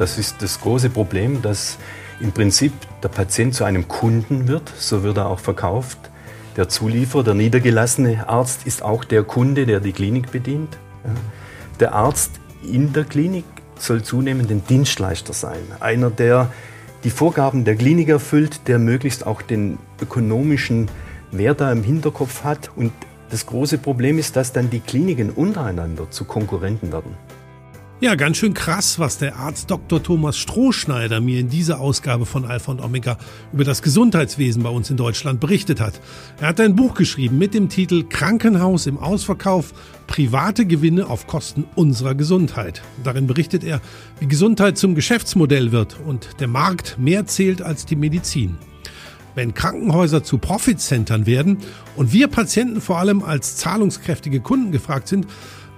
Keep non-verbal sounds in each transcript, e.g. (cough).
Das ist das große Problem, dass im Prinzip der Patient zu einem Kunden wird, so wird er auch verkauft. Der Zulieferer, der niedergelassene Arzt ist auch der Kunde, der die Klinik bedient. Der Arzt in der Klinik soll zunehmend ein Dienstleister sein. Einer, der die Vorgaben der Klinik erfüllt, der möglichst auch den ökonomischen Wert da im Hinterkopf hat. Und das große Problem ist, dass dann die Kliniken untereinander zu Konkurrenten werden. Ja, ganz schön krass, was der Arzt Dr. Thomas Strohschneider mir in dieser Ausgabe von Alpha und Omega über das Gesundheitswesen bei uns in Deutschland berichtet hat. Er hat ein Buch geschrieben mit dem Titel Krankenhaus im Ausverkauf, private Gewinne auf Kosten unserer Gesundheit. Darin berichtet er, wie Gesundheit zum Geschäftsmodell wird und der Markt mehr zählt als die Medizin. Wenn Krankenhäuser zu Profitcentern werden und wir Patienten vor allem als zahlungskräftige Kunden gefragt sind,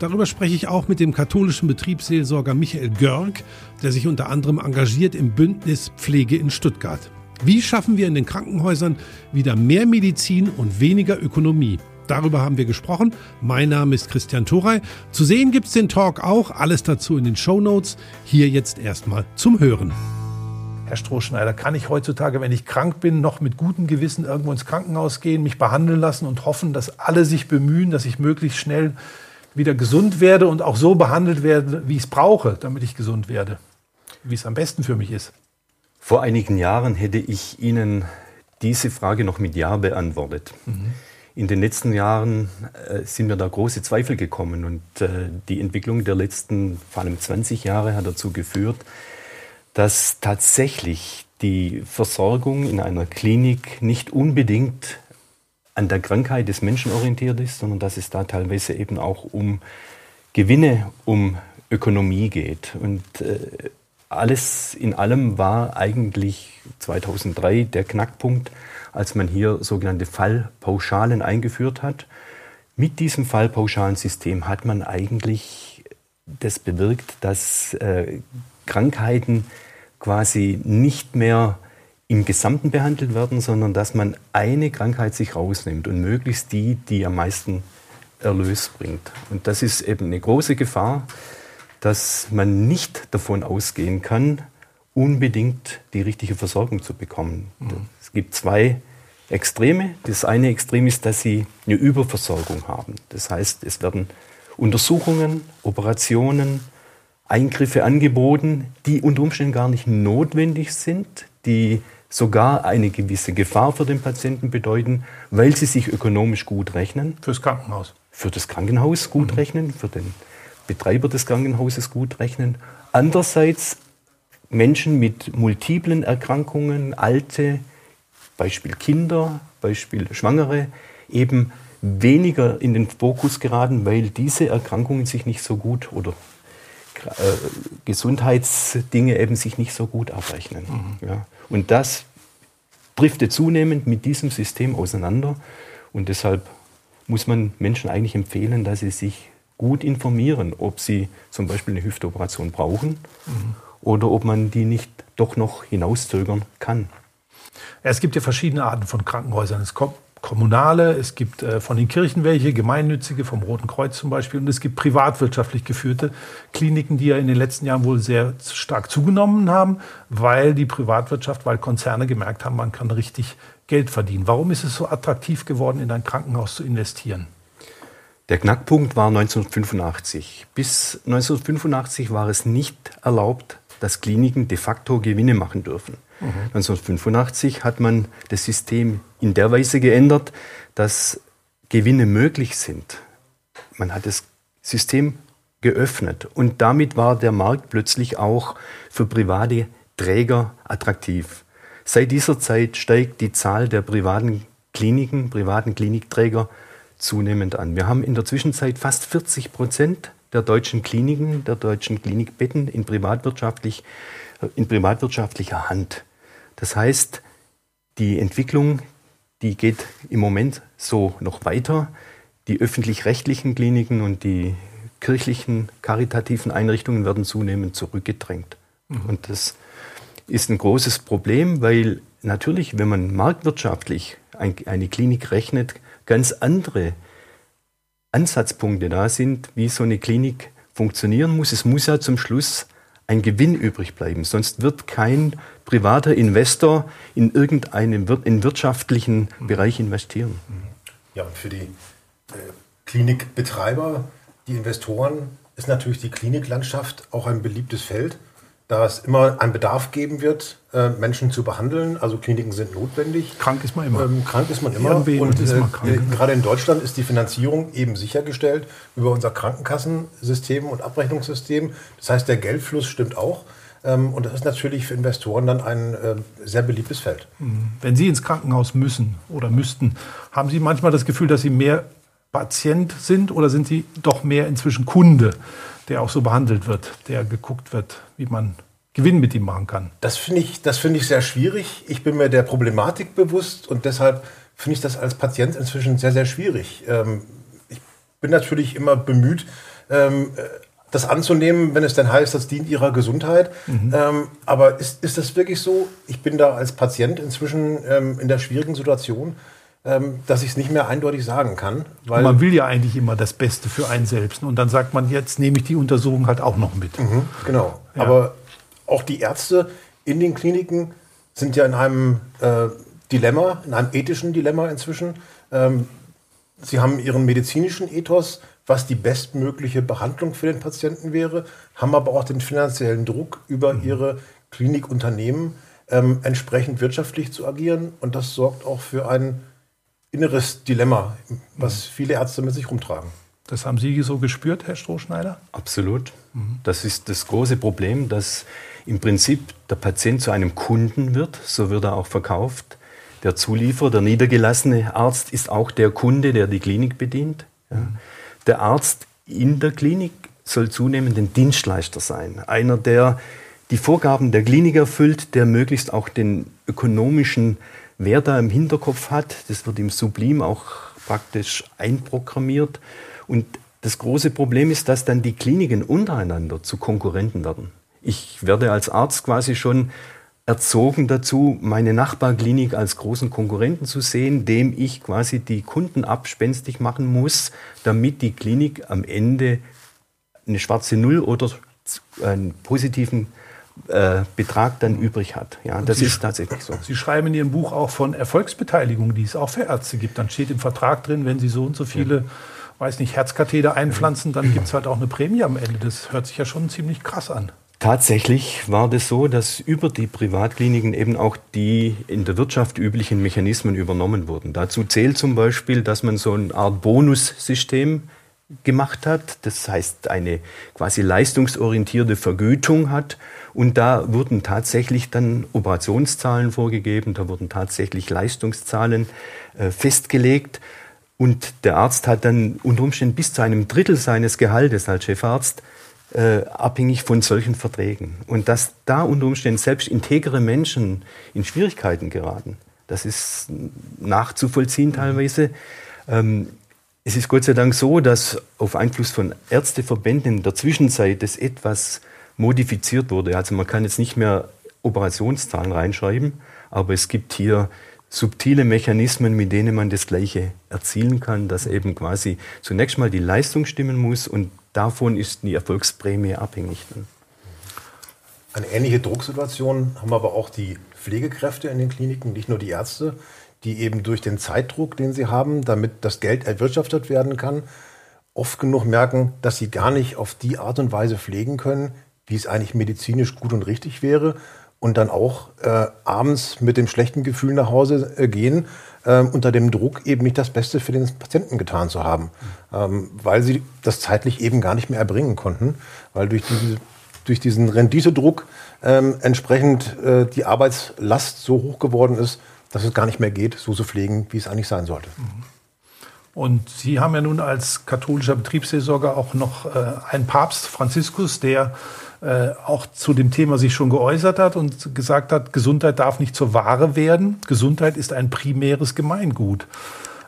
Darüber spreche ich auch mit dem katholischen Betriebsseelsorger Michael Görg, der sich unter anderem engagiert im Bündnis Pflege in Stuttgart. Wie schaffen wir in den Krankenhäusern wieder mehr Medizin und weniger Ökonomie? Darüber haben wir gesprochen. Mein Name ist Christian Thorey. Zu sehen gibt es den Talk auch. Alles dazu in den Show Notes. Hier jetzt erstmal zum Hören. Herr Strohschneider, kann ich heutzutage, wenn ich krank bin, noch mit gutem Gewissen irgendwo ins Krankenhaus gehen, mich behandeln lassen und hoffen, dass alle sich bemühen, dass ich möglichst schnell wieder gesund werde und auch so behandelt werde, wie ich es brauche, damit ich gesund werde, wie es am besten für mich ist? Vor einigen Jahren hätte ich Ihnen diese Frage noch mit Ja beantwortet. Mhm. In den letzten Jahren äh, sind mir da große Zweifel gekommen und äh, die Entwicklung der letzten vor allem 20 Jahre hat dazu geführt, dass tatsächlich die Versorgung in einer Klinik nicht unbedingt an der Krankheit des Menschen orientiert ist, sondern dass es da teilweise eben auch um Gewinne, um Ökonomie geht. Und äh, alles in allem war eigentlich 2003 der Knackpunkt, als man hier sogenannte Fallpauschalen eingeführt hat. Mit diesem Fallpauschalensystem hat man eigentlich das bewirkt, dass äh, Krankheiten quasi nicht mehr im Gesamten behandelt werden, sondern dass man eine Krankheit sich rausnimmt und möglichst die, die am meisten Erlös bringt. Und das ist eben eine große Gefahr, dass man nicht davon ausgehen kann, unbedingt die richtige Versorgung zu bekommen. Mhm. Es gibt zwei Extreme. Das eine Extrem ist, dass sie eine Überversorgung haben. Das heißt, es werden Untersuchungen, Operationen, Eingriffe angeboten, die unter Umständen gar nicht notwendig sind, die sogar eine gewisse Gefahr für den Patienten bedeuten, weil sie sich ökonomisch gut rechnen. Fürs Krankenhaus. Für das Krankenhaus gut mhm. rechnen, für den Betreiber des Krankenhauses gut rechnen. Andererseits Menschen mit multiplen Erkrankungen, alte, Beispiel Kinder, Beispiel Schwangere, eben weniger in den Fokus geraten, weil diese Erkrankungen sich nicht so gut oder Gesundheitsdinge eben sich nicht so gut abrechnen. Mhm. Ja. Und das driftet zunehmend mit diesem System auseinander. Und deshalb muss man Menschen eigentlich empfehlen, dass sie sich gut informieren, ob sie zum Beispiel eine Hüftoperation brauchen mhm. oder ob man die nicht doch noch hinauszögern kann. Es gibt ja verschiedene Arten von Krankenhäusern. Es kommt kommunale, es gibt äh, von den Kirchen welche, gemeinnützige, vom Roten Kreuz zum Beispiel, und es gibt privatwirtschaftlich geführte Kliniken, die ja in den letzten Jahren wohl sehr stark zugenommen haben, weil die Privatwirtschaft, weil Konzerne gemerkt haben, man kann richtig Geld verdienen. Warum ist es so attraktiv geworden, in ein Krankenhaus zu investieren? Der Knackpunkt war 1985. Bis 1985 war es nicht erlaubt, dass Kliniken de facto Gewinne machen dürfen. 1985 hat man das System in der Weise geändert, dass Gewinne möglich sind. Man hat das System geöffnet und damit war der Markt plötzlich auch für private Träger attraktiv. Seit dieser Zeit steigt die Zahl der privaten Kliniken, privaten Klinikträger zunehmend an. Wir haben in der Zwischenzeit fast 40 Prozent der deutschen Kliniken, der deutschen Klinikbetten in, privatwirtschaftlich, in privatwirtschaftlicher Hand. Das heißt, die Entwicklung, die geht im Moment so noch weiter. Die öffentlich-rechtlichen Kliniken und die kirchlichen, karitativen Einrichtungen werden zunehmend zurückgedrängt. Mhm. Und das ist ein großes Problem, weil natürlich, wenn man marktwirtschaftlich eine Klinik rechnet, ganz andere Ansatzpunkte da sind, wie so eine Klinik funktionieren muss. Es muss ja zum Schluss ein Gewinn übrig bleiben. Sonst wird kein privater Investor in irgendeinen in wirtschaftlichen mhm. Bereich investieren. Ja, und für die äh, Klinikbetreiber, die Investoren, ist natürlich die Kliniklandschaft auch ein beliebtes Feld da es immer einen Bedarf geben wird, äh, Menschen zu behandeln. Also Kliniken sind notwendig. Krank ist man immer. Ähm, krank ist man immer. Und, und ist äh, gerade in Deutschland ist die Finanzierung eben sichergestellt über unser Krankenkassensystem und Abrechnungssystem. Das heißt, der Geldfluss stimmt auch. Ähm, und das ist natürlich für Investoren dann ein äh, sehr beliebtes Feld. Mhm. Wenn Sie ins Krankenhaus müssen oder müssten, haben Sie manchmal das Gefühl, dass Sie mehr Patient sind oder sind Sie doch mehr inzwischen Kunde? Der auch so behandelt wird, der geguckt wird, wie man Gewinn mit ihm machen kann. Das finde ich, find ich sehr schwierig. Ich bin mir der Problematik bewusst und deshalb finde ich das als Patient inzwischen sehr, sehr schwierig. Ähm, ich bin natürlich immer bemüht, ähm, das anzunehmen, wenn es denn heißt, das dient ihrer Gesundheit. Mhm. Ähm, aber ist, ist das wirklich so? Ich bin da als Patient inzwischen ähm, in der schwierigen Situation, dass ich es nicht mehr eindeutig sagen kann. Weil man will ja eigentlich immer das Beste für einen selbst. Und dann sagt man, jetzt nehme ich die Untersuchung halt auch noch mit. Mhm, genau. Ja. Aber auch die Ärzte in den Kliniken sind ja in einem äh, Dilemma, in einem ethischen Dilemma inzwischen. Ähm, sie haben ihren medizinischen Ethos, was die bestmögliche Behandlung für den Patienten wäre, haben aber auch den finanziellen Druck über mhm. ihre Klinikunternehmen ähm, entsprechend wirtschaftlich zu agieren. Und das sorgt auch für einen inneres Dilemma, was viele Ärzte mit sich rumtragen. Das haben Sie so gespürt, Herr Strohschneider? Absolut. Mhm. Das ist das große Problem, dass im Prinzip der Patient zu einem Kunden wird, so wird er auch verkauft. Der Zulieferer, der niedergelassene Arzt ist auch der Kunde, der die Klinik bedient. Ja. Mhm. Der Arzt in der Klinik soll zunehmend ein Dienstleister sein. Einer, der die Vorgaben der Klinik erfüllt, der möglichst auch den ökonomischen wer da im Hinterkopf hat. Das wird im Sublim auch praktisch einprogrammiert. Und das große Problem ist, dass dann die Kliniken untereinander zu Konkurrenten werden. Ich werde als Arzt quasi schon erzogen dazu, meine Nachbarklinik als großen Konkurrenten zu sehen, dem ich quasi die Kunden abspenstig machen muss, damit die Klinik am Ende eine schwarze Null oder einen positiven äh, Betrag dann übrig hat. Ja, das Sie, ist tatsächlich so. Sie schreiben in Ihrem Buch auch von Erfolgsbeteiligung, die es auch für Ärzte gibt. Dann steht im Vertrag drin, wenn Sie so und so viele, ja. weiß nicht, Herzkatheter einpflanzen, dann gibt es (clears throat) halt auch eine Prämie am Ende. Das hört sich ja schon ziemlich krass an. Tatsächlich war das so, dass über die Privatkliniken eben auch die in der Wirtschaft üblichen Mechanismen übernommen wurden. Dazu zählt zum Beispiel, dass man so eine Art Bonussystem gemacht hat, das heißt eine quasi leistungsorientierte Vergütung hat und da wurden tatsächlich dann Operationszahlen vorgegeben, da wurden tatsächlich Leistungszahlen äh, festgelegt. Und der Arzt hat dann unter Umständen bis zu einem Drittel seines Gehaltes als Chefarzt äh, abhängig von solchen Verträgen. Und dass da unter Umständen selbst integere Menschen in Schwierigkeiten geraten, das ist nachzuvollziehen teilweise. Ähm, es ist Gott sei Dank so, dass auf Einfluss von Ärzteverbänden in der Zwischenzeit das etwas modifiziert wurde. Also man kann jetzt nicht mehr Operationszahlen reinschreiben, aber es gibt hier subtile Mechanismen, mit denen man das Gleiche erzielen kann, dass eben quasi zunächst mal die Leistung stimmen muss und davon ist die Erfolgsprämie abhängig. Dann. Eine ähnliche Drucksituation haben aber auch die Pflegekräfte in den Kliniken, nicht nur die Ärzte, die eben durch den Zeitdruck, den sie haben, damit das Geld erwirtschaftet werden kann, oft genug merken, dass sie gar nicht auf die Art und Weise pflegen können, wie es eigentlich medizinisch gut und richtig wäre und dann auch äh, abends mit dem schlechten Gefühl nach Hause äh, gehen, äh, unter dem Druck eben nicht das Beste für den Patienten getan zu haben, ähm, weil sie das zeitlich eben gar nicht mehr erbringen konnten, weil durch, diese, durch diesen Renditedruck ähm, entsprechend äh, die Arbeitslast so hoch geworden ist, dass es gar nicht mehr geht, so zu pflegen, wie es eigentlich sein sollte. Mhm. Und Sie haben ja nun als katholischer Betriebsseelsorger auch noch äh, einen Papst, Franziskus, der äh, auch zu dem Thema sich schon geäußert hat und gesagt hat, Gesundheit darf nicht zur Ware werden. Gesundheit ist ein primäres Gemeingut.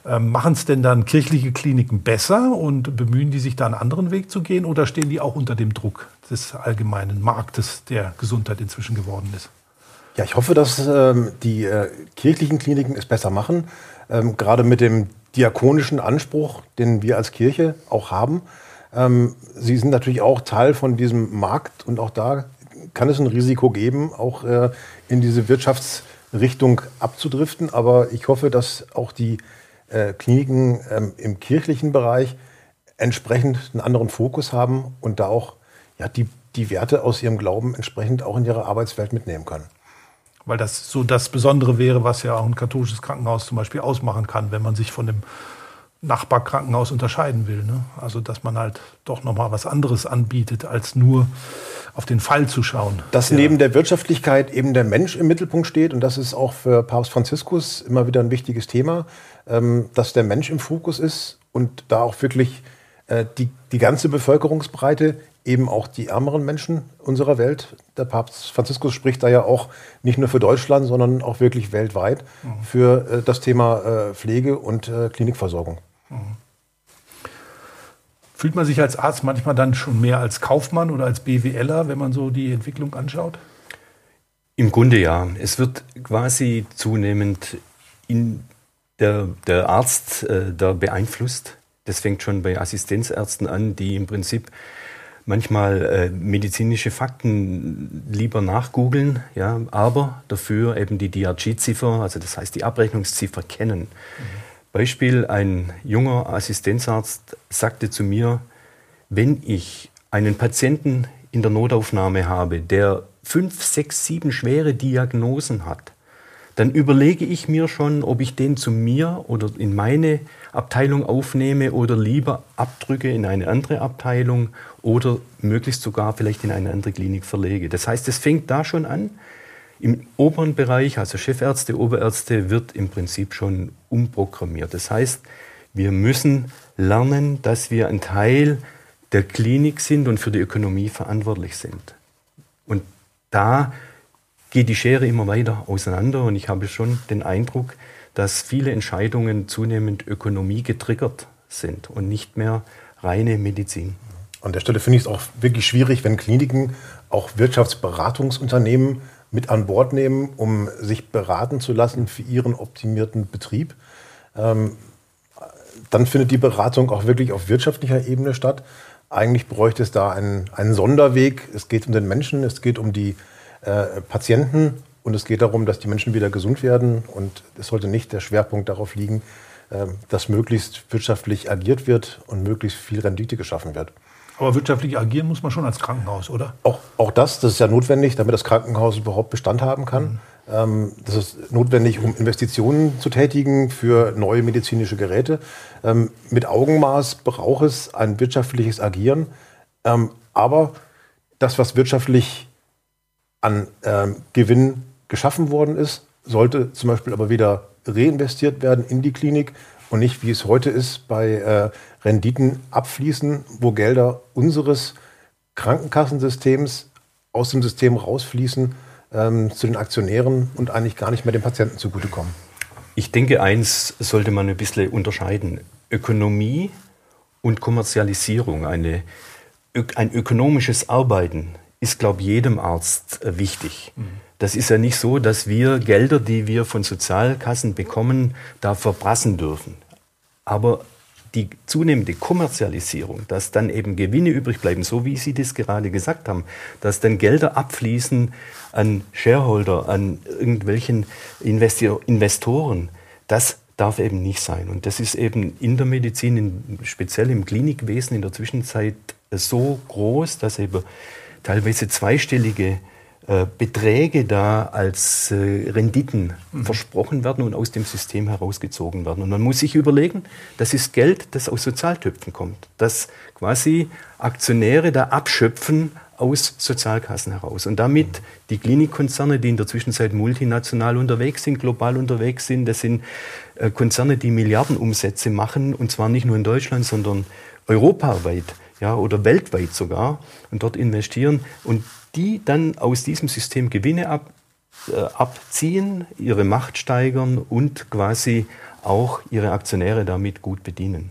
Ähm, Machen es denn dann kirchliche Kliniken besser und bemühen die sich da einen anderen Weg zu gehen oder stehen die auch unter dem Druck des allgemeinen Marktes, der Gesundheit inzwischen geworden ist? Ja, ich hoffe, dass ähm, die äh, kirchlichen Kliniken es besser machen. Ähm, gerade mit dem diakonischen Anspruch, den wir als Kirche auch haben. Ähm, sie sind natürlich auch Teil von diesem Markt und auch da kann es ein Risiko geben, auch äh, in diese Wirtschaftsrichtung abzudriften. Aber ich hoffe, dass auch die äh, Kliniken ähm, im kirchlichen Bereich entsprechend einen anderen Fokus haben und da auch ja, die, die Werte aus ihrem Glauben entsprechend auch in ihre Arbeitswelt mitnehmen können. Weil das so das Besondere wäre, was ja auch ein katholisches Krankenhaus zum Beispiel ausmachen kann, wenn man sich von dem Nachbarkrankenhaus unterscheiden will. Ne? Also dass man halt doch nochmal was anderes anbietet, als nur auf den Fall zu schauen. Dass ja. neben der Wirtschaftlichkeit eben der Mensch im Mittelpunkt steht und das ist auch für Papst Franziskus immer wieder ein wichtiges Thema, ähm, dass der Mensch im Fokus ist und da auch wirklich äh, die, die ganze Bevölkerungsbreite, eben auch die ärmeren Menschen unserer Welt. Der Papst Franziskus spricht da ja auch nicht nur für Deutschland, sondern auch wirklich weltweit mhm. für äh, das Thema äh, Pflege und Klinikversorgung. Mhm. Fühlt man sich als Arzt manchmal dann schon mehr als Kaufmann oder als BWLer, wenn man so die Entwicklung anschaut? Im Grunde ja. Es wird quasi zunehmend in der, der Arzt äh, da beeinflusst das fängt schon bei Assistenzärzten an, die im Prinzip manchmal äh, medizinische Fakten lieber nachgoogeln, ja, aber dafür eben die DRG-Ziffer, also das heißt die Abrechnungsziffer kennen. Mhm. Beispiel, ein junger Assistenzarzt sagte zu mir, wenn ich einen Patienten in der Notaufnahme habe, der fünf, sechs, sieben schwere Diagnosen hat, dann überlege ich mir schon, ob ich den zu mir oder in meine Abteilung aufnehme oder lieber abdrücke in eine andere Abteilung oder möglichst sogar vielleicht in eine andere Klinik verlege. Das heißt, es fängt da schon an. Im oberen Bereich, also Chefärzte, Oberärzte, wird im Prinzip schon umprogrammiert. Das heißt, wir müssen lernen, dass wir ein Teil der Klinik sind und für die Ökonomie verantwortlich sind. Und da geht die Schere immer weiter auseinander und ich habe schon den Eindruck, dass viele Entscheidungen zunehmend Ökonomie getriggert sind und nicht mehr reine Medizin. An der Stelle finde ich es auch wirklich schwierig, wenn Kliniken auch Wirtschaftsberatungsunternehmen mit an Bord nehmen, um sich beraten zu lassen für ihren optimierten Betrieb. Ähm, dann findet die Beratung auch wirklich auf wirtschaftlicher Ebene statt. Eigentlich bräuchte es da einen, einen Sonderweg. Es geht um den Menschen, es geht um die äh, Patienten und es geht darum, dass die Menschen wieder gesund werden. Und es sollte nicht der Schwerpunkt darauf liegen, äh, dass möglichst wirtschaftlich agiert wird und möglichst viel Rendite geschaffen wird. Aber wirtschaftlich agieren muss man schon als Krankenhaus, oder? Auch, auch das, das ist ja notwendig, damit das Krankenhaus überhaupt Bestand haben kann. Mhm. Ähm, das ist notwendig, um Investitionen zu tätigen für neue medizinische Geräte. Ähm, mit Augenmaß braucht es ein wirtschaftliches Agieren. Ähm, aber das, was wirtschaftlich an ähm, Gewinn geschaffen worden ist, sollte zum Beispiel aber wieder reinvestiert werden in die Klinik und nicht, wie es heute ist, bei äh, Renditen abfließen, wo Gelder unseres Krankenkassensystems aus dem System rausfließen ähm, zu den Aktionären und eigentlich gar nicht mehr den Patienten zugutekommen. Ich denke, eins sollte man ein bisschen unterscheiden. Ökonomie und Kommerzialisierung, eine, ein ökonomisches Arbeiten ist, glaube ich, jedem Arzt äh, wichtig. Das ist ja nicht so, dass wir Gelder, die wir von Sozialkassen bekommen, da verbrassen dürfen. Aber die zunehmende Kommerzialisierung, dass dann eben Gewinne übrig bleiben, so wie Sie das gerade gesagt haben, dass dann Gelder abfließen an Shareholder, an irgendwelchen Investoren, das darf eben nicht sein. Und das ist eben in der Medizin, in, speziell im Klinikwesen in der Zwischenzeit so groß, dass eben teilweise zweistellige äh, Beträge da als äh, Renditen mhm. versprochen werden und aus dem System herausgezogen werden. Und man muss sich überlegen, das ist Geld, das aus Sozialtöpfen kommt, das quasi Aktionäre da abschöpfen aus Sozialkassen heraus. Und damit mhm. die Klinikkonzerne, die in der Zwischenzeit multinational unterwegs sind, global unterwegs sind, das sind äh, Konzerne, die Milliardenumsätze machen, und zwar nicht nur in Deutschland, sondern europaweit ja, oder weltweit sogar und dort investieren und die dann aus diesem System Gewinne ab, äh, abziehen, ihre Macht steigern und quasi auch ihre Aktionäre damit gut bedienen.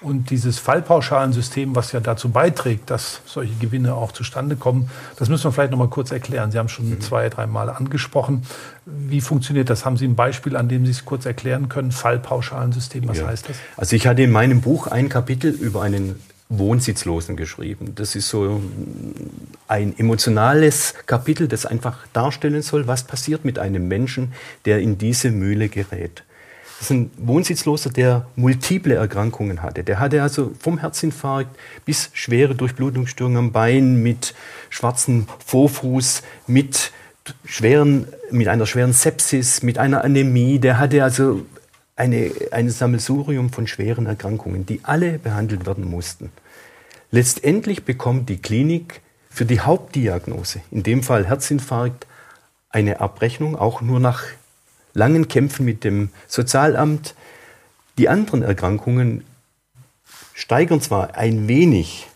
Und dieses Fallpauschalensystem, was ja dazu beiträgt, dass solche Gewinne auch zustande kommen, das müssen wir vielleicht noch mal kurz erklären. Sie haben schon mhm. zwei, dreimal angesprochen. Wie funktioniert das? Haben Sie ein Beispiel, an dem Sie es kurz erklären können? Fallpauschalensystem, was ja. heißt das? Also ich hatte in meinem Buch ein Kapitel über einen Wohnsitzlosen geschrieben. Das ist so ein emotionales Kapitel, das einfach darstellen soll, was passiert mit einem Menschen, der in diese Mühle gerät. Das ist ein Wohnsitzloser, der multiple Erkrankungen hatte. Der hatte also vom Herzinfarkt bis schwere Durchblutungsstörungen am Bein mit schwarzem Vorfuß, mit schweren, mit einer schweren Sepsis, mit einer Anämie. Der hatte also eine, ein Sammelsurium von schweren Erkrankungen, die alle behandelt werden mussten. Letztendlich bekommt die Klinik für die Hauptdiagnose, in dem Fall Herzinfarkt, eine Abrechnung, auch nur nach langen Kämpfen mit dem Sozialamt. Die anderen Erkrankungen steigern zwar ein wenig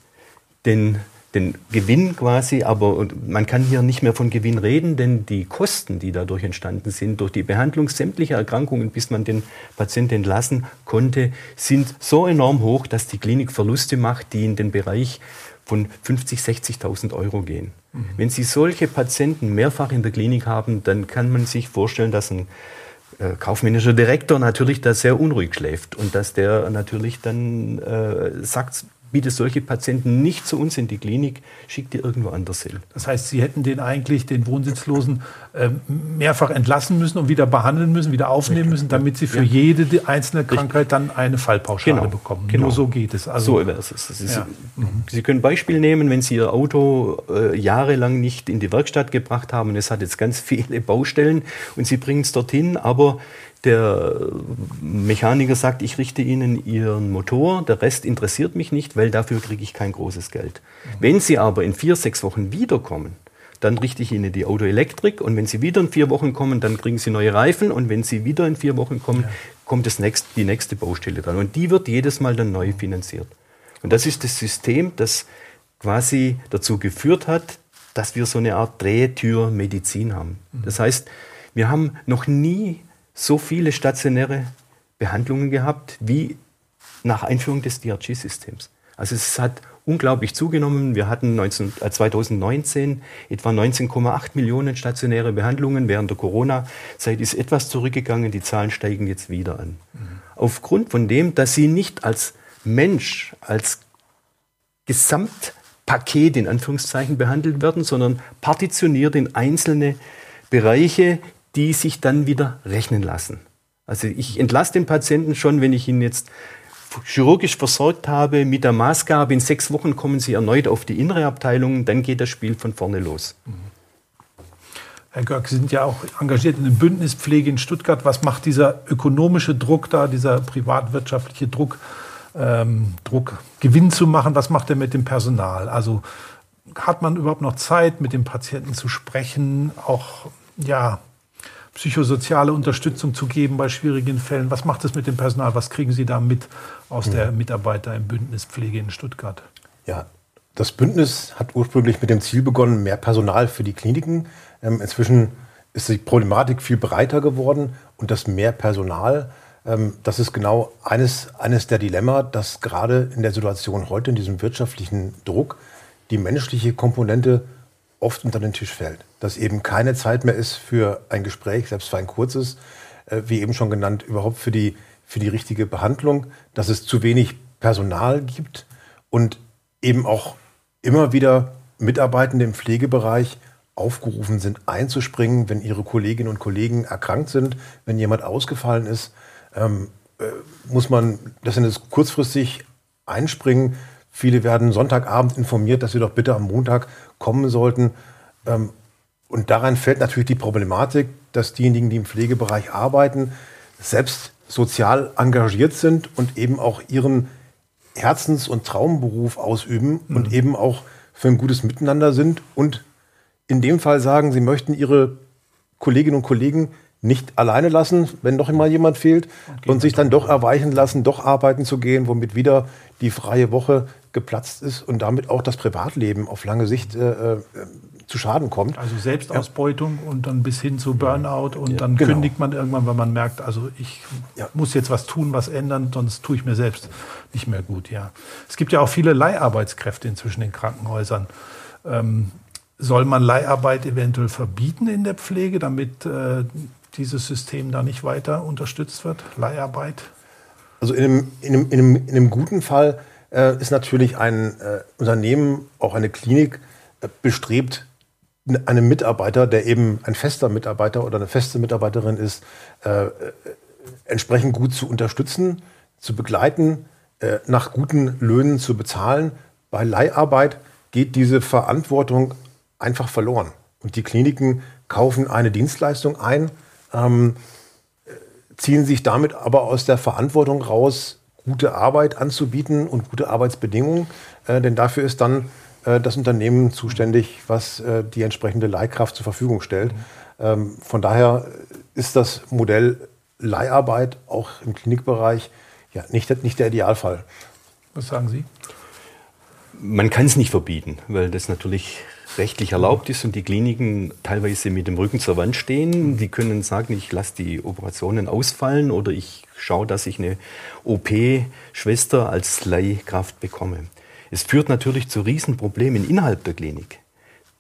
den den Gewinn quasi, aber man kann hier nicht mehr von Gewinn reden, denn die Kosten, die dadurch entstanden sind, durch die Behandlung sämtlicher Erkrankungen, bis man den Patienten entlassen konnte, sind so enorm hoch, dass die Klinik Verluste macht, die in den Bereich von 50, 60.000 Euro gehen. Mhm. Wenn Sie solche Patienten mehrfach in der Klinik haben, dann kann man sich vorstellen, dass ein äh, kaufmännischer Direktor natürlich da sehr unruhig schläft und dass der natürlich dann äh, sagt, biete solche Patienten nicht zu uns in die Klinik, schickt die irgendwo anders hin. Das heißt, Sie hätten den eigentlich, den Wohnsitzlosen, mehrfach entlassen müssen und wieder behandeln müssen, wieder aufnehmen müssen, damit Sie für ja. jede einzelne Krankheit dann eine Fallpauschale genau. bekommen. Genau. Nur so geht es. Also, so wäre es. Ist, ja. Sie können Beispiel nehmen, wenn Sie Ihr Auto äh, jahrelang nicht in die Werkstatt gebracht haben es hat jetzt ganz viele Baustellen und Sie bringen es dorthin, aber der Mechaniker sagt, ich richte Ihnen Ihren Motor, der Rest interessiert mich nicht, weil dafür kriege ich kein großes Geld. Mhm. Wenn Sie aber in vier, sechs Wochen wiederkommen, dann richte ich Ihnen die Autoelektrik und wenn Sie wieder in vier Wochen kommen, dann kriegen Sie neue Reifen und wenn Sie wieder in vier Wochen kommen, ja. kommt das nächst, die nächste Baustelle dran und die wird jedes Mal dann neu finanziert. Und das ist das System, das quasi dazu geführt hat, dass wir so eine Art Drehtür-Medizin haben. Mhm. Das heißt, wir haben noch nie so viele stationäre Behandlungen gehabt wie nach Einführung des DRG-Systems. Also es hat unglaublich zugenommen. Wir hatten 19, äh 2019 etwa 19,8 Millionen stationäre Behandlungen. Während der Corona-Zeit ist etwas zurückgegangen. Die Zahlen steigen jetzt wieder an. Mhm. Aufgrund von dem, dass sie nicht als Mensch, als Gesamtpaket in Anführungszeichen behandelt werden, sondern partitioniert in einzelne Bereiche, die sich dann wieder rechnen lassen. Also ich entlasse den Patienten schon, wenn ich ihn jetzt chirurgisch versorgt habe mit der Maßgabe, in sechs Wochen kommen Sie erneut auf die innere Abteilung, dann geht das Spiel von vorne los. Herr Görg, Sie sind ja auch engagiert in der Bündnispflege in Stuttgart. Was macht dieser ökonomische Druck da, dieser privatwirtschaftliche Druck, ähm, Druck, Gewinn zu machen? Was macht er mit dem Personal? Also hat man überhaupt noch Zeit, mit dem Patienten zu sprechen, auch ja, psychosoziale Unterstützung zu geben bei schwierigen Fällen. Was macht es mit dem Personal? Was kriegen Sie da mit aus der Mitarbeiter im Bündnis Pflege in Stuttgart? Ja, das Bündnis hat ursprünglich mit dem Ziel begonnen, mehr Personal für die Kliniken. Ähm, inzwischen ist die Problematik viel breiter geworden und das mehr Personal, ähm, das ist genau eines, eines der Dilemma, dass gerade in der Situation heute, in diesem wirtschaftlichen Druck, die menschliche Komponente oft unter den Tisch fällt. Dass eben keine Zeit mehr ist für ein Gespräch, selbst für ein kurzes, äh, wie eben schon genannt, überhaupt für die, für die richtige Behandlung, dass es zu wenig Personal gibt und eben auch immer wieder Mitarbeitende im Pflegebereich aufgerufen sind, einzuspringen, wenn ihre Kolleginnen und Kollegen erkrankt sind, wenn jemand ausgefallen ist, ähm, äh, muss man das ist kurzfristig einspringen. Viele werden Sonntagabend informiert, dass sie doch bitte am Montag kommen sollten. Ähm, und daran fällt natürlich die Problematik, dass diejenigen, die im Pflegebereich arbeiten, selbst sozial engagiert sind und eben auch ihren Herzens- und Traumberuf ausüben mhm. und eben auch für ein gutes Miteinander sind und in dem Fall sagen, sie möchten ihre Kolleginnen und Kollegen nicht alleine lassen, wenn doch immer jemand fehlt okay, und sich dann doch erweichen lassen, doch arbeiten zu gehen, womit wieder die freie Woche geplatzt ist und damit auch das Privatleben auf lange Sicht äh, äh, zu Schaden kommt. Also Selbstausbeutung ja. und dann bis hin zu Burnout und ja, dann genau. kündigt man irgendwann, weil man merkt, also ich ja. muss jetzt was tun, was ändern, sonst tue ich mir selbst nicht mehr gut. Ja, es gibt ja auch viele Leiharbeitskräfte inzwischen in Krankenhäusern. Ähm, soll man Leiharbeit eventuell verbieten in der Pflege, damit äh, dieses System da nicht weiter unterstützt wird? Leiharbeit? Also in einem, in einem, in einem, in einem guten Fall äh, ist natürlich ein äh, Unternehmen, auch eine Klinik, äh, bestrebt, einen Mitarbeiter, der eben ein fester Mitarbeiter oder eine feste Mitarbeiterin ist, äh, äh, entsprechend gut zu unterstützen, zu begleiten, äh, nach guten Löhnen zu bezahlen. Bei Leiharbeit geht diese Verantwortung einfach verloren. Und die Kliniken kaufen eine Dienstleistung ein, ähm, ziehen sich damit aber aus der Verantwortung raus, gute Arbeit anzubieten und gute Arbeitsbedingungen. Äh, denn dafür ist dann äh, das Unternehmen zuständig, was äh, die entsprechende Leihkraft zur Verfügung stellt. Ähm, von daher ist das Modell Leiharbeit auch im Klinikbereich ja, nicht, nicht der Idealfall. Was sagen Sie? Man kann es nicht verbieten, weil das natürlich rechtlich erlaubt ist und die Kliniken teilweise mit dem Rücken zur Wand stehen. Die können sagen, ich lasse die Operationen ausfallen oder ich schaue, dass ich eine OP-Schwester als Leihkraft bekomme. Es führt natürlich zu Riesenproblemen innerhalb der Klinik.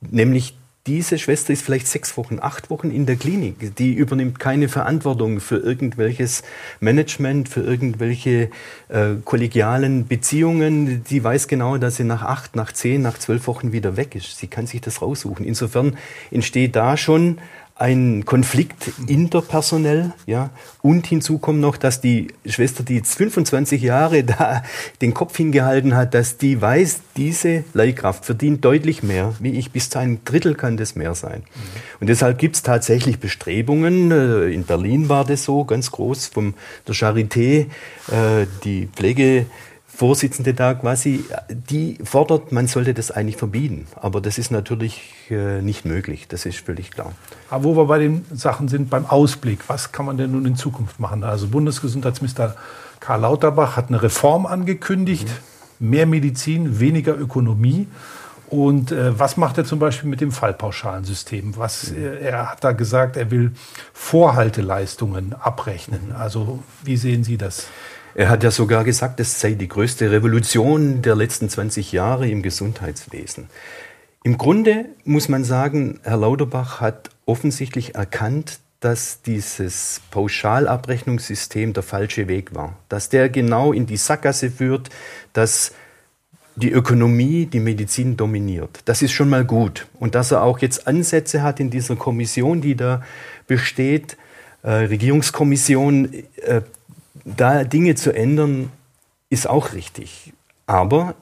Nämlich diese Schwester ist vielleicht sechs Wochen, acht Wochen in der Klinik. Die übernimmt keine Verantwortung für irgendwelches Management, für irgendwelche äh, kollegialen Beziehungen. Die weiß genau, dass sie nach acht, nach zehn, nach zwölf Wochen wieder weg ist. Sie kann sich das raussuchen. Insofern entsteht da schon ein Konflikt interpersonell, ja. Und hinzu kommt noch, dass die Schwester, die jetzt 25 Jahre da den Kopf hingehalten hat, dass die weiß, diese Leihkraft verdient deutlich mehr, wie ich. Bis zu einem Drittel kann das mehr sein. Mhm. Und deshalb gibt es tatsächlich Bestrebungen. Äh, in Berlin war das so ganz groß vom der Charité, äh, die Pflege Vorsitzende da quasi, die fordert, man sollte das eigentlich verbieten. Aber das ist natürlich äh, nicht möglich, das ist völlig klar. Aber wo wir bei den Sachen sind, beim Ausblick, was kann man denn nun in Zukunft machen? Also Bundesgesundheitsminister Karl Lauterbach hat eine Reform angekündigt, mhm. mehr Medizin, weniger Ökonomie. Und äh, was macht er zum Beispiel mit dem Fallpauschalensystem? Was, mhm. äh, er hat da gesagt, er will Vorhalteleistungen abrechnen. Also wie sehen Sie das? Er hat ja sogar gesagt, es sei die größte Revolution der letzten 20 Jahre im Gesundheitswesen. Im Grunde muss man sagen, Herr Lauterbach hat offensichtlich erkannt, dass dieses Pauschalabrechnungssystem der falsche Weg war, dass der genau in die Sackgasse führt, dass die Ökonomie die Medizin dominiert. Das ist schon mal gut. Und dass er auch jetzt Ansätze hat in dieser Kommission, die da besteht, äh, Regierungskommission, äh, da Dinge zu ändern, ist auch richtig. Aber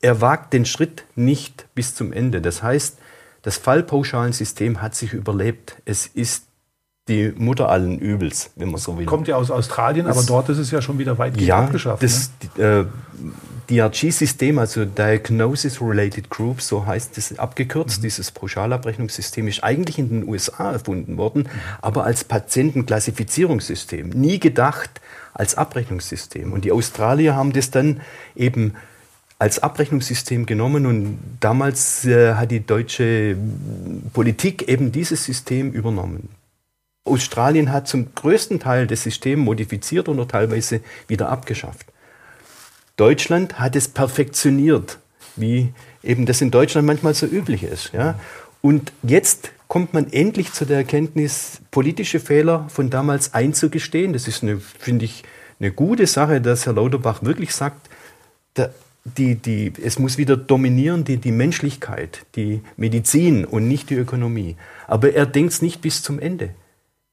er wagt den Schritt nicht bis zum Ende. Das heißt, das Fallpauschalensystem hat sich überlebt. Es ist die Mutter allen Übels, wenn man so will. Kommt ja aus Australien, das, aber dort ist es ja schon wieder weitgehend ja, abgeschafft. Das, ne? äh, DRG-System, also Diagnosis Related Groups, so heißt es abgekürzt, mhm. dieses Pauschalabrechnungssystem ist eigentlich in den USA erfunden worden, mhm. aber als Patientenklassifizierungssystem. Nie gedacht als Abrechnungssystem. Und die Australier haben das dann eben als Abrechnungssystem genommen und damals äh, hat die deutsche Politik eben dieses System übernommen. Australien hat zum größten Teil das System modifiziert oder teilweise wieder abgeschafft. Deutschland hat es perfektioniert, wie eben das in Deutschland manchmal so üblich ist. Ja? Und jetzt kommt man endlich zu der Erkenntnis, politische Fehler von damals einzugestehen. Das ist, finde ich, eine gute Sache, dass Herr Lauterbach wirklich sagt, der, die, die, es muss wieder dominieren die, die Menschlichkeit, die Medizin und nicht die Ökonomie. Aber er denkt es nicht bis zum Ende.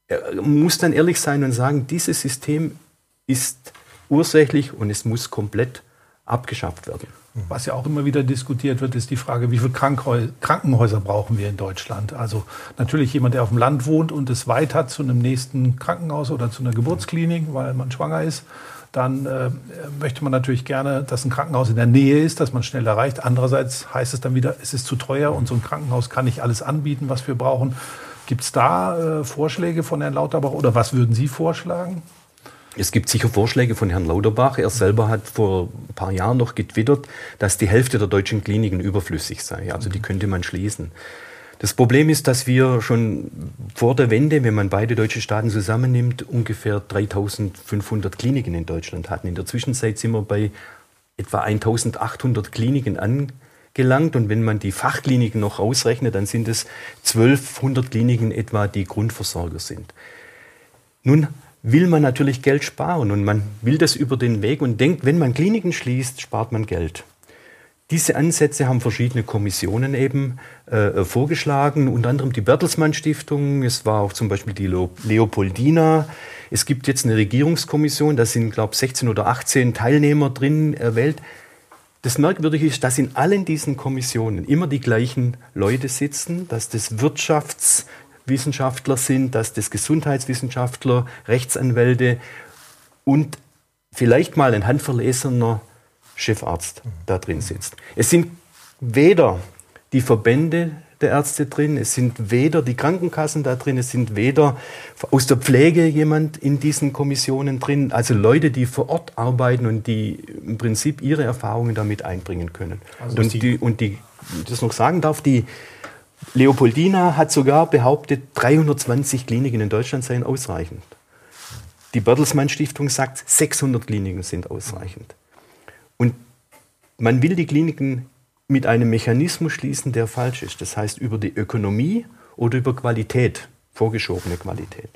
Er muss dann ehrlich sein und sagen, dieses System ist ursächlich und es muss komplett abgeschafft werden. Was ja auch immer wieder diskutiert wird, ist die Frage, wie viele Krankenhäuser brauchen wir in Deutschland? Also natürlich jemand, der auf dem Land wohnt und es weit hat zu einem nächsten Krankenhaus oder zu einer Geburtsklinik, weil man schwanger ist, dann äh, möchte man natürlich gerne, dass ein Krankenhaus in der Nähe ist, dass man schnell erreicht. Andererseits heißt es dann wieder, es ist zu teuer und so ein Krankenhaus kann nicht alles anbieten, was wir brauchen. Gibt es da äh, Vorschläge von Herrn Lauterbach oder was würden Sie vorschlagen? Es gibt sicher Vorschläge von Herrn Lauterbach. Er selber hat vor ein paar Jahren noch getwittert, dass die Hälfte der deutschen Kliniken überflüssig sei. Also die könnte man schließen. Das Problem ist, dass wir schon vor der Wende, wenn man beide deutsche Staaten zusammennimmt, ungefähr 3500 Kliniken in Deutschland hatten. In der Zwischenzeit sind wir bei etwa 1800 Kliniken angelangt. Und wenn man die Fachkliniken noch ausrechnet, dann sind es 1200 Kliniken etwa, die Grundversorger sind. Nun will man natürlich Geld sparen und man will das über den Weg und denkt, wenn man Kliniken schließt, spart man Geld. Diese Ansätze haben verschiedene Kommissionen eben äh, vorgeschlagen, unter anderem die Bertelsmann Stiftung, es war auch zum Beispiel die Leopoldina. Es gibt jetzt eine Regierungskommission, da sind, glaube ich, 16 oder 18 Teilnehmer drin erwählt. Das Merkwürdige ist, dass in allen diesen Kommissionen immer die gleichen Leute sitzen, dass das Wirtschafts- Wissenschaftler sind, dass das Gesundheitswissenschaftler, Rechtsanwälte und vielleicht mal ein handverlesener Chefarzt da drin sitzt. Es sind weder die Verbände der Ärzte drin, es sind weder die Krankenkassen da drin, es sind weder aus der Pflege jemand in diesen Kommissionen drin, also Leute, die vor Ort arbeiten und die im Prinzip ihre Erfahrungen damit einbringen können. Also und, die, und die, das noch sagen darf, die Leopoldina hat sogar behauptet, 320 Kliniken in Deutschland seien ausreichend. Die Bertelsmann Stiftung sagt, 600 Kliniken sind ausreichend. Und man will die Kliniken mit einem Mechanismus schließen, der falsch ist. Das heißt über die Ökonomie oder über Qualität, vorgeschobene Qualität.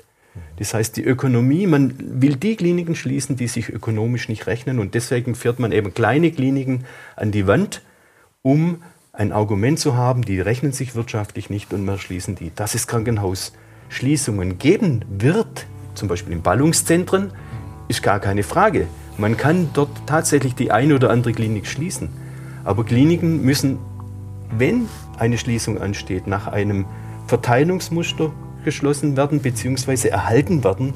Das heißt, die Ökonomie, man will die Kliniken schließen, die sich ökonomisch nicht rechnen und deswegen führt man eben kleine Kliniken an die Wand, um ein Argument zu haben, die rechnen sich wirtschaftlich nicht und wir schließen die. Dass es Krankenhausschließungen geben wird, zum Beispiel in Ballungszentren, ist gar keine Frage. Man kann dort tatsächlich die eine oder andere Klinik schließen. Aber Kliniken müssen, wenn eine Schließung ansteht, nach einem Verteilungsmuster geschlossen werden bzw. erhalten werden,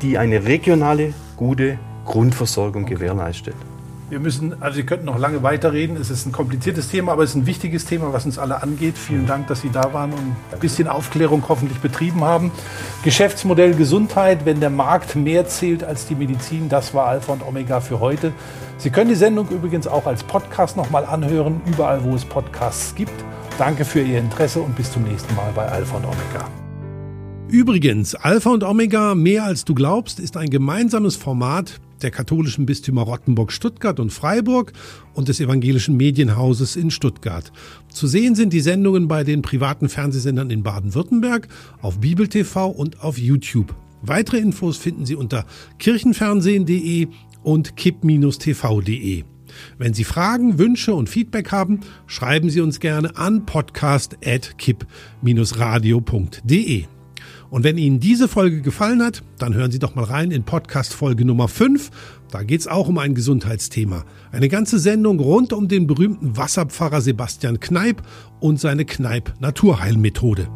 die eine regionale, gute Grundversorgung okay. gewährleistet. Wir müssen, also Sie könnten noch lange weiterreden. Es ist ein kompliziertes Thema, aber es ist ein wichtiges Thema, was uns alle angeht. Vielen Dank, dass Sie da waren und ein bisschen Aufklärung hoffentlich betrieben haben. Geschäftsmodell Gesundheit, wenn der Markt mehr zählt als die Medizin, das war Alpha und Omega für heute. Sie können die Sendung übrigens auch als Podcast nochmal anhören, überall wo es Podcasts gibt. Danke für Ihr Interesse und bis zum nächsten Mal bei Alpha und Omega. Übrigens, Alpha und Omega, mehr als du glaubst, ist ein gemeinsames Format der katholischen Bistümer Rottenburg, Stuttgart und Freiburg und des evangelischen Medienhauses in Stuttgart. Zu sehen sind die Sendungen bei den privaten Fernsehsendern in Baden-Württemberg, auf Bibel TV und auf YouTube. Weitere Infos finden Sie unter kirchenfernsehen.de und kipp-tv.de. Wenn Sie Fragen, Wünsche und Feedback haben, schreiben Sie uns gerne an podcast.kipp-radio.de. Und wenn Ihnen diese Folge gefallen hat, dann hören Sie doch mal rein in Podcast Folge Nummer 5. Da geht es auch um ein Gesundheitsthema. Eine ganze Sendung rund um den berühmten Wasserpfarrer Sebastian Kneip und seine Kneip Naturheilmethode.